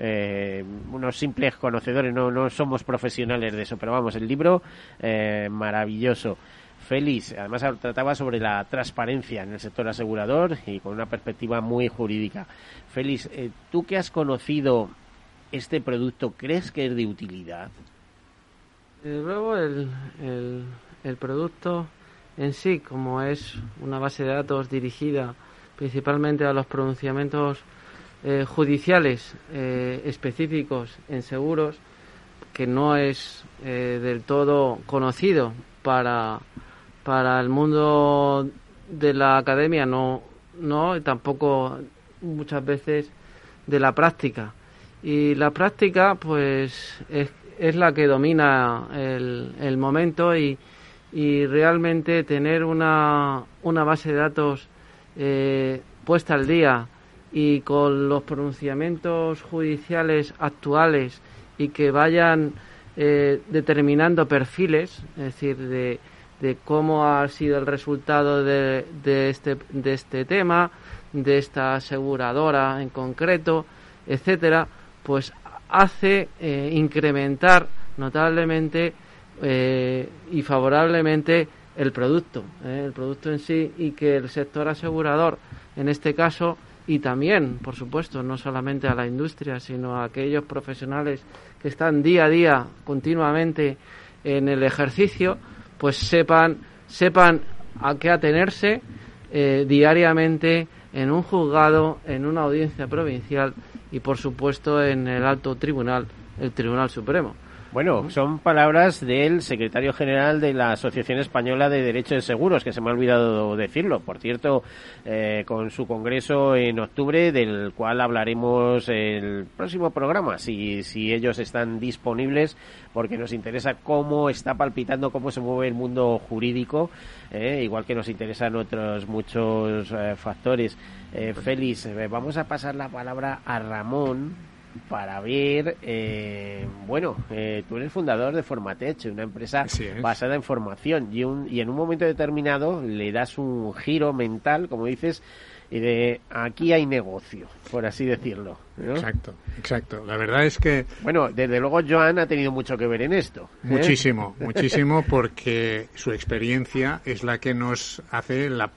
A: eh, unos simples conocedores, no, no somos profesionales de eso, pero vamos, el libro eh, maravilloso. Félix, además trataba sobre la transparencia en el sector asegurador y con una perspectiva muy jurídica. Félix, tú que has conocido este producto crees que es de utilidad?
L: Luego el, el, producto en sí, como es una base de datos dirigida principalmente a los pronunciamientos eh, judiciales eh, específicos en seguros, que no es eh, del todo conocido para, para el mundo de la academia, no, no, tampoco muchas veces de la práctica y la práctica pues es, la que domina el, el momento y, y, realmente tener una, una base de datos eh, puesta al día y con los pronunciamientos judiciales actuales y que vayan eh, determinando perfiles, es decir, de, de, cómo ha sido el resultado de, de, este, de este tema, de esta aseguradora en concreto, etcétera, pues hace eh, incrementar notablemente eh, y favorablemente el producto, eh, el producto en sí y que el sector asegurador, en este caso, y también, por supuesto, no solamente a la industria, sino a aquellos profesionales que están día a día continuamente en el ejercicio, pues sepan, sepan a qué atenerse diariamente en un juzgado, en una audiencia provincial y por supuesto en el alto tribunal, el Tribunal Supremo.
A: Bueno, son palabras del secretario general de la Asociación Española de Derecho de Seguros, que se me ha olvidado decirlo. Por cierto, eh, con su congreso en octubre, del cual hablaremos el próximo programa, si, si ellos están disponibles, porque nos interesa cómo está palpitando, cómo se mueve el mundo jurídico, eh, igual que nos interesan otros muchos eh, factores. Félix, vamos a pasar la palabra a Ramón para ver, eh, bueno, eh, tú eres fundador de Formatech, una empresa basada en formación y, un, y en un momento determinado le das un giro mental, como dices, y de aquí hay negocio, por así decirlo.
B: Exacto, exacto. La verdad es que...
A: Bueno, desde luego Joan ha tenido mucho que ver en esto.
B: ¿eh? Muchísimo, muchísimo, porque su experiencia es la que nos hace la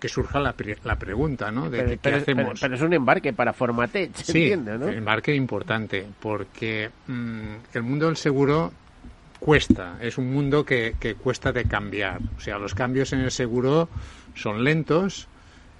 B: que surja la, la pregunta, ¿no? De
A: pero,
B: qué hacemos.
A: Pero, es un embarque para Formatech,
B: sí,
A: entiende, ¿no?
B: embarque importante, porque mm, el mundo del seguro cuesta, es un mundo que, que, cuesta de cambiar. O sea, los cambios en el seguro son lentos,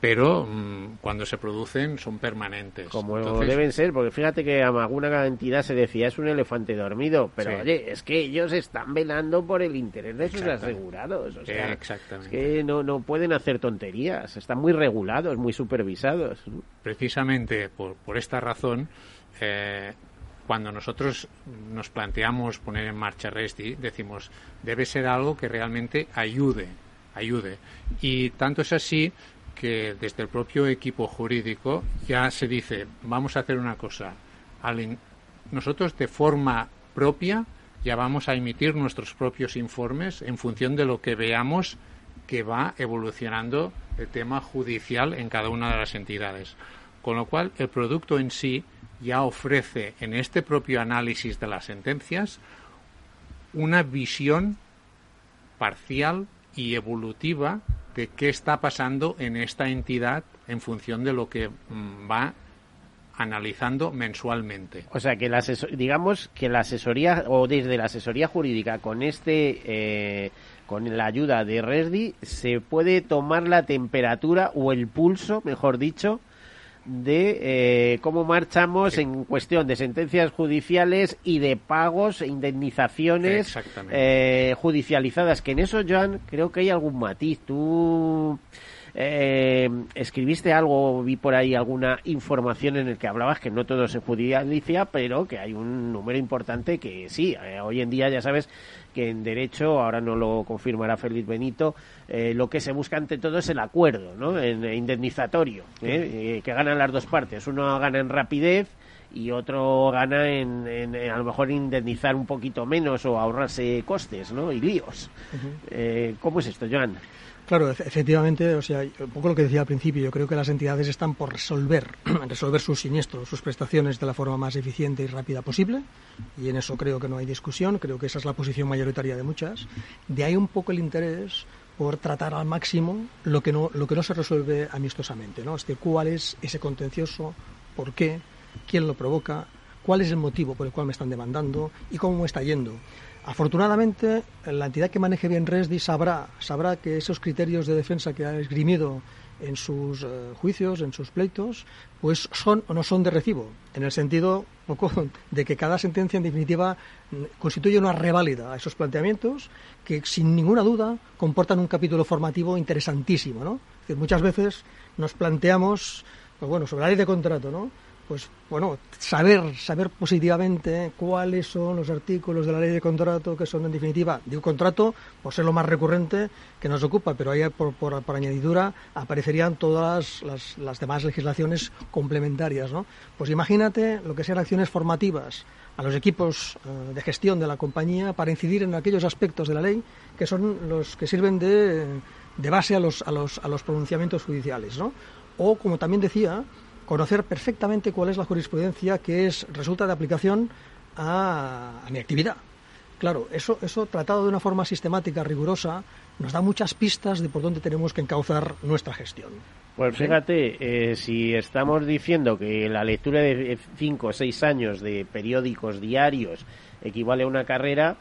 B: pero mm, cuando se producen son permanentes.
A: Como deben ser, porque fíjate que a alguna entidad se decía es un elefante dormido, pero oye, es que ellos están velando por el interés de sus asegurados. O sea,
B: Exactamente.
A: Es que no, no pueden hacer tonterías, están muy regulados, muy supervisados.
B: Precisamente por, por esta razón, eh, cuando nosotros nos planteamos poner en marcha RESTI, decimos, debe ser algo que realmente ayude, ayude. Y tanto es así que desde el propio equipo jurídico ya se dice, vamos a hacer una cosa, nosotros de forma propia ya vamos a emitir nuestros propios informes en función de lo que veamos que va evolucionando el tema judicial en cada una de las entidades. Con lo cual, el producto en sí ya ofrece en este propio análisis de las sentencias una visión parcial y evolutiva de qué está pasando en esta entidad en función de lo que mm, va analizando mensualmente.
A: O sea que la digamos que la asesoría o desde la asesoría jurídica con este eh, con la ayuda de Resdi se puede tomar la temperatura o el pulso, mejor dicho, de eh, cómo marchamos en cuestión de sentencias judiciales y de pagos e indemnizaciones eh, judicializadas. Que en eso, Joan, creo que hay algún matiz. Tú eh, escribiste algo, vi por ahí alguna información en el que hablabas que no todo se judicializa, pero que hay un número importante que sí. hoy en día ya sabes que en derecho, ahora no lo confirmará Félix Benito, eh, lo que se busca ante todo es el acuerdo, ¿no? En, indemnizatorio, ¿eh? Eh, que ganan las dos partes. Uno gana en rapidez y otro gana en, a lo mejor indemnizar un poquito menos o ahorrarse costes, ¿no? Y líos. ¿Cómo es esto, Joan?
C: Claro, efectivamente, o sea, un poco lo que decía al principio, yo creo que las entidades están por resolver, resolver sus siniestros, sus prestaciones de la forma más eficiente y rápida posible, y en eso creo que no hay discusión, creo que esa es la posición mayoritaria de muchas. De ahí un poco el interés por tratar al máximo lo que no, lo que no se resuelve amistosamente, ¿no? Es decir, cuál es ese contencioso, por qué, quién lo provoca, cuál es el motivo por el cual me están demandando y cómo me está yendo. Afortunadamente, la entidad que maneje bien RESDI sabrá, sabrá que esos criterios de defensa que ha esgrimido en sus eh, juicios, en sus pleitos, pues son o no son de recibo, en el sentido poco de que cada sentencia en definitiva constituye una reválida a esos planteamientos que sin ninguna duda comportan un capítulo formativo interesantísimo, ¿no? muchas veces nos planteamos, pues bueno, sobre la ley de contrato, ¿no? Pues bueno, saber, saber positivamente cuáles son los artículos de la ley de contrato que son en definitiva de un contrato, por ser lo más recurrente que nos ocupa, pero ahí por, por, añadidura aparecerían todas las, las, demás legislaciones complementarias, ¿no? Pues imagínate lo que sean acciones formativas a los equipos eh, de gestión de la compañía para incidir en aquellos aspectos de la ley que son los que sirven de, de base a los, a, los, a los pronunciamientos judiciales, ¿no? O, como también decía, conocer perfectamente cuál es la jurisprudencia que es resulta de aplicación a, mi actividad. Claro, eso, eso tratado de una forma sistemática, rigurosa, nos da muchas pistas de por dónde tenemos que encauzar nuestra gestión.
A: Pues fíjate, eh, si estamos diciendo que la lectura de cinco o seis años de periódicos diarios equivale a una carrera,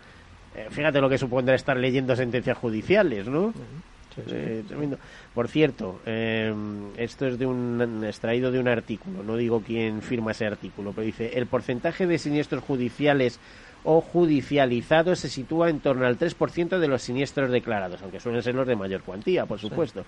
A: eh, fíjate lo que supondrá estar leyendo sentencias judiciales, ¿no? Eh, Por cierto, eh, esto es de un extraído de un artículo, no digo quién firma ese artículo, pero dice el porcentaje de siniestros judiciales o judicializados se sitúa en torno al 3% de los siniestros declarados, aunque suelen ser los de mayor cuantía, por supuesto.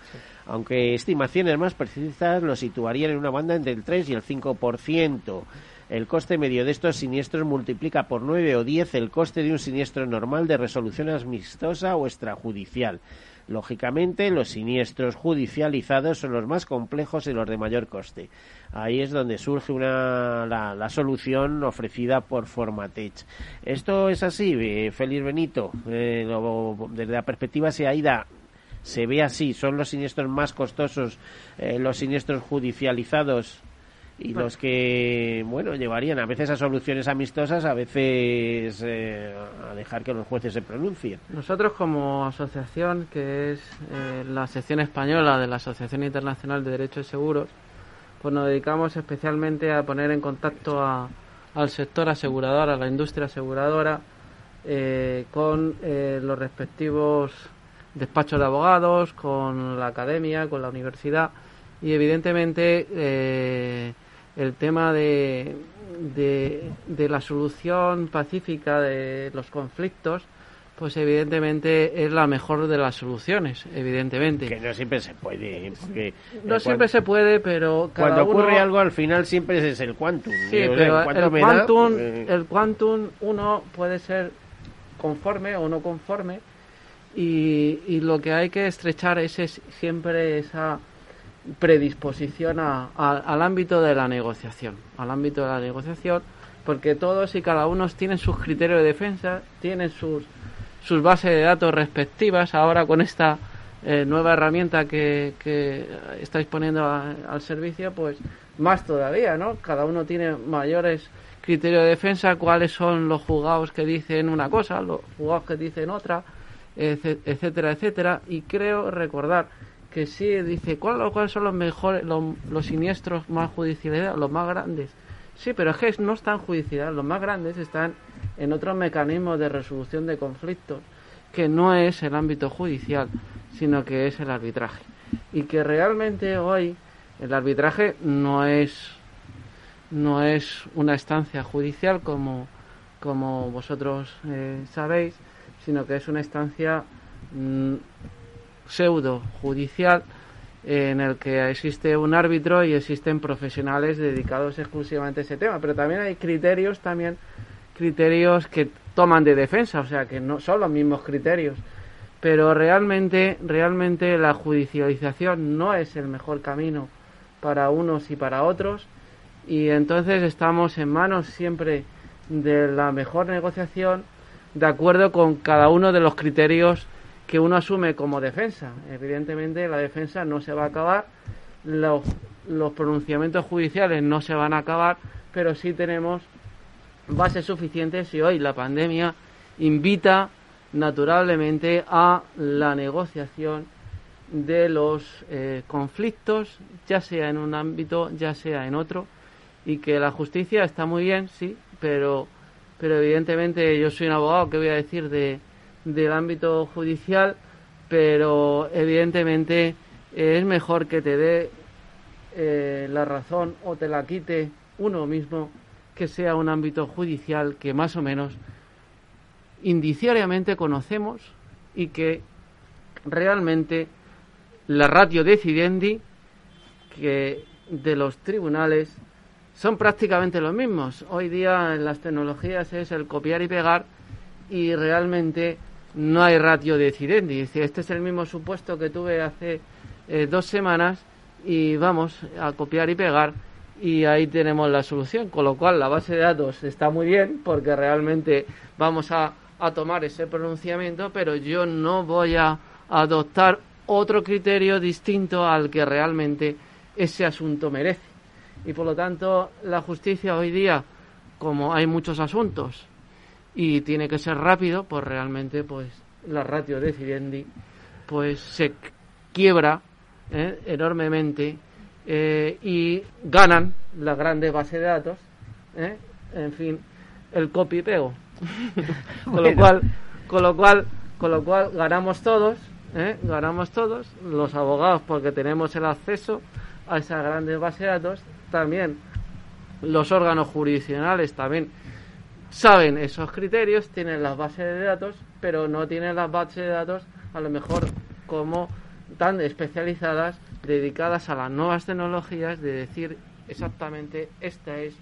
A: Aunque estimaciones más precisas lo situarían en una banda entre el 3 y el 5%. El coste medio de estos siniestros multiplica por 9 o 10 el coste de un siniestro normal de resolución amistosa o extrajudicial. Lógicamente, los siniestros judicializados son los más complejos y los de mayor coste. Ahí es donde surge una, la, solución ofrecida por Formatech. Esto es así, eh, Félix Benito. Eh, desde la perspectiva se AIDA se ve así. Son los siniestros más costosos, eh, los siniestros judicializados y los que, bueno, llevarían a veces a soluciones amistosas, a veces eh, a dejar que los jueces se pronuncien.
L: Nosotros como asociación, que es eh, la sección española de la Asociación Internacional de Derechos Seguros, pues nos dedicamos especialmente a poner en contacto al sector asegurador, a la industria aseguradora, eh, con los respectivos despachos de abogados, con la academia, con la universidad, y evidentemente eh, el tema de, de, la solución pacífica de los conflictos pues evidentemente es la mejor de las soluciones, evidentemente.
A: Que no siempre se puede, porque...
L: No siempre se puede, pero
A: Cuando ocurre algo al final siempre es el quantum.
L: Sí, pero el quantum, el quantum uno puede ser conforme o no conforme y, y lo que hay que estrechar es, siempre esa predisposición a, al ámbito de la negociación, al ámbito de la negociación, porque todos y cada uno tienen sus criterios de defensa, tienen sus sus bases de datos respectivas ahora con esta eh, nueva herramienta que, que estáis poniendo al servicio, pues más todavía, ¿no? Cada uno tiene mayores criterios de defensa, cuáles son los juzgados que dicen una cosa, los juzgados que dicen otra, etcétera, etcétera. Y creo recordar que sí dice cuáles son los mejores, los, los siniestros más judiciales, los más grandes. Sí, pero es que no están judiciales, los más grandes están en otros mecanismos de resolución de conflictos que no es el ámbito judicial, sino que es el arbitraje. Y que realmente hoy el arbitraje no es no es una estancia judicial como, como vosotros eh, sabéis, sino que es una estancia mm, pseudo judicial en el que existe un árbitro y existen profesionales dedicados exclusivamente a ese tema. Pero también hay criterios también criterios que toman de defensa, o sea que no son los mismos criterios. Pero realmente, realmente la judicialización no es el mejor camino para unos y para otros. Y entonces estamos en manos siempre de la mejor negociación de acuerdo con cada uno de los criterios que uno asume como defensa. Evidentemente la defensa no se va a acabar, los, pronunciamientos judiciales no se van a acabar, pero sí tenemos ser suficiente si hoy la pandemia invita naturalmente a la negociación de los eh, conflictos, ya sea en un ámbito, ya sea en otro, y que la justicia está muy bien, sí, pero, pero evidentemente yo soy un abogado, que voy a decir de, del ámbito judicial? Pero evidentemente es mejor que te dé eh, la razón o te la quite uno mismo que sea un ámbito judicial que más o menos indiciariamente conocemos y que realmente la ratio decidendi que de los tribunales son prácticamente los mismos. Hoy día en las tecnologías es el copiar y pegar y realmente no hay ratio decidendi. Este es el mismo supuesto que tuve hace eh, dos semanas y vamos a copiar y pegar y ahí tenemos la solución. Con lo cual la base de datos está muy bien porque realmente vamos a tomar ese pronunciamiento, pero yo no voy a adoptar otro criterio distinto al que realmente ese asunto merece. Y por lo tanto la justicia hoy día, como hay muchos asuntos y tiene que ser rápido, pues realmente pues la ratio decidendi pues se quiebra ¿eh? enormemente eh, y ganan la grandes base de datos, ¿eh? en fin, el copy y pego. con lo cual, con lo cual, con lo cual ganamos todos, ganamos todos, los abogados porque tenemos el acceso a esas grandes bases de datos, también los órganos jurisdiccionales también saben esos criterios, tienen las bases de datos, pero no tienen las bases de datos a lo mejor como tan especializadas dedicadas a las nuevas tecnologías de decir exactamente esta es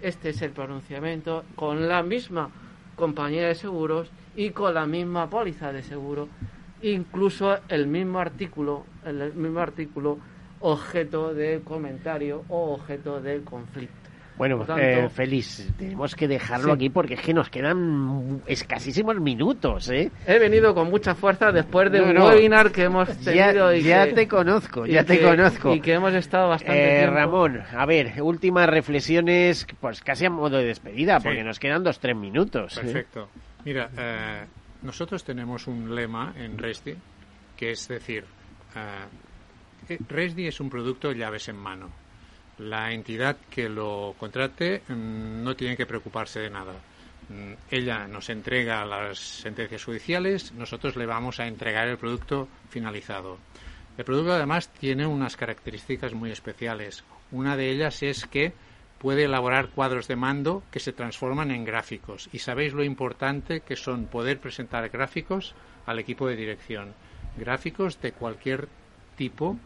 L: este es el pronunciamiento con la misma compañía de seguros y con la misma póliza de seguro incluso el mismo artículo el mismo artículo objeto de comentario o objeto de conflicto
A: bueno, eh, feliz, tenemos que dejarlo aquí porque es que nos quedan escasísimos minutos, ¿eh?
L: He venido con mucha fuerza después de un webinar que hemos tenido
A: ya, y ya te conozco, ya te conozco.
L: Y que hemos estado bastante
A: eh, Ramón, a ver, últimas reflexiones, pues casi a modo de despedida, porque nos quedan dos, tres minutos.
B: ¿eh? Perfecto. Mira, eh, nosotros tenemos un lema en Resti, que es decir, Resdi es un producto llaves en mano la entidad que lo contrate mm, no tiene que preocuparse de nada. Mm, ella nos entrega las sentencias judiciales, nosotros le vamos a entregar el producto finalizado. El producto además tiene unas características muy especiales. Una de ellas es que puede elaborar cuadros de mando que se transforman en gráficos. Y sabéis lo importante que son poder presentar gráficos al equipo de dirección. Gráficos de cualquier tipo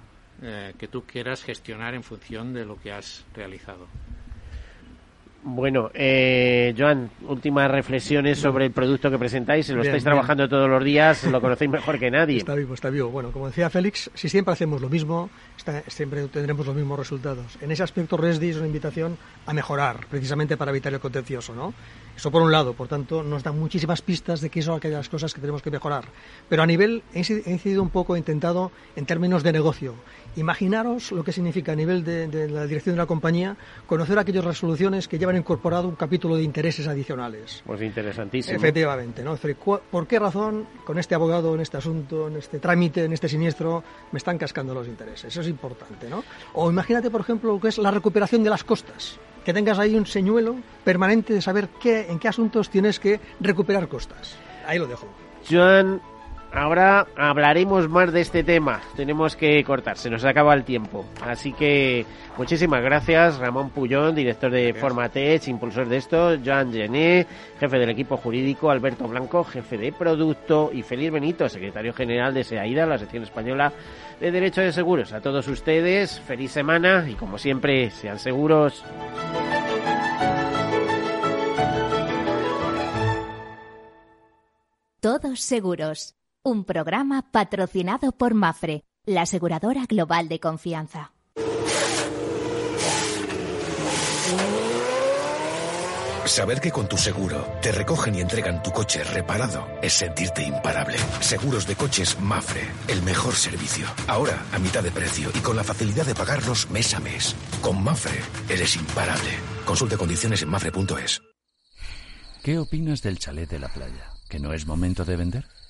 B: eh, que tú quieras gestionar en función de lo que has realizado.
A: Bueno, eh, Joan, últimas reflexiones sobre el producto que presentáis. Lo estáis trabajando todos los días, lo conocéis mejor que nadie.
C: Está vivo, está vivo. Bueno, como decía Félix, si siempre hacemos lo mismo, siempre tendremos los mismos resultados. En ese aspecto, Resdi es una invitación a mejorar, precisamente para evitar el contencioso, ¿no? Eso por un lado, por tanto, nos da muchísimas pistas de qué son aquellas cosas que tenemos que mejorar. Pero a nivel, he incidido un poco, he intentado en términos de negocio. Imaginaros lo que significa a nivel de, la dirección de la compañía conocer aquellas resoluciones que llevan incorporado un capítulo de intereses adicionales.
A: Pues interesantísimo.
C: Efectivamente, ¿no? ¿Por qué razón con este abogado, en este asunto, en este trámite, en este siniestro, me están cascando los intereses? Eso es importante, ¿no? O imagínate, por ejemplo, lo que es la recuperación de las costas que tengas ahí un señuelo permanente de saber qué, en qué asuntos tienes que recuperar costas. Ahí lo dejo.
A: Ahora hablaremos más de este tema. Tenemos que cortar, se nos acaba el tiempo. Así que muchísimas gracias, Ramón Pullón, director de Formatech, impulsor de esto, Joan Gené, jefe del equipo jurídico, Alberto Blanco, jefe de producto, y Feliz Benito, secretario general de SEAIDA, la sección española de Derecho de Seguros. A todos ustedes, feliz semana y como siempre, sean seguros.
K: Todos Seguros, un programa patrocinado por Mafre, la aseguradora global de confianza.
E: Saber que con tu seguro te recogen y entregan tu coche reparado es sentirte imparable. Seguros de coches Mafre, el mejor servicio. Ahora a mitad de precio y con la facilidad de pagarlos mes a mes. Con Mafre eres imparable. Consulte condiciones en mafre.es.
F: ¿Qué opinas del chalet de la playa? ¿Que no es momento de vender?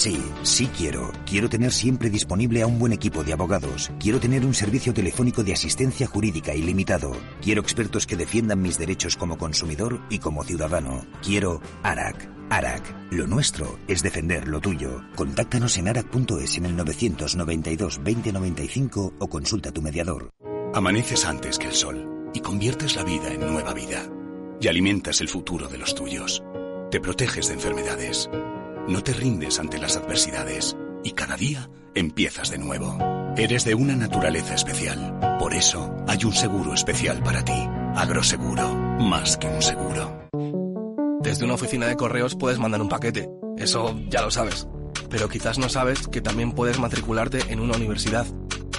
M: Sí, sí quiero. Quiero tener siempre disponible a un buen equipo de abogados. Quiero tener un servicio telefónico de asistencia jurídica ilimitado. Quiero expertos que defiendan mis derechos como consumidor y como ciudadano. Quiero ARAC. ARAC. Lo nuestro es defender lo tuyo. Contáctanos en arac.es en el 992 2095 o consulta a tu mediador.
N: Amaneces antes que el sol y conviertes la vida en nueva vida. Y alimentas el futuro de los tuyos. Te proteges de enfermedades. No te rindes ante las adversidades. Y cada día empiezas de nuevo. Eres de una naturaleza especial. Por eso hay un seguro especial para ti. Agroseguro. Más que un seguro.
O: Desde una oficina de correos puedes mandar un paquete. Eso ya lo sabes. Pero quizás no sabes que también puedes matricularte en una universidad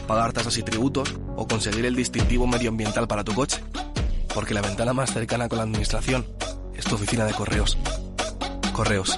O: pagar tasas y tributos o conseguir el distintivo medioambiental para tu coche. Porque la ventana más cercana con la administración es tu oficina de correos. Correos.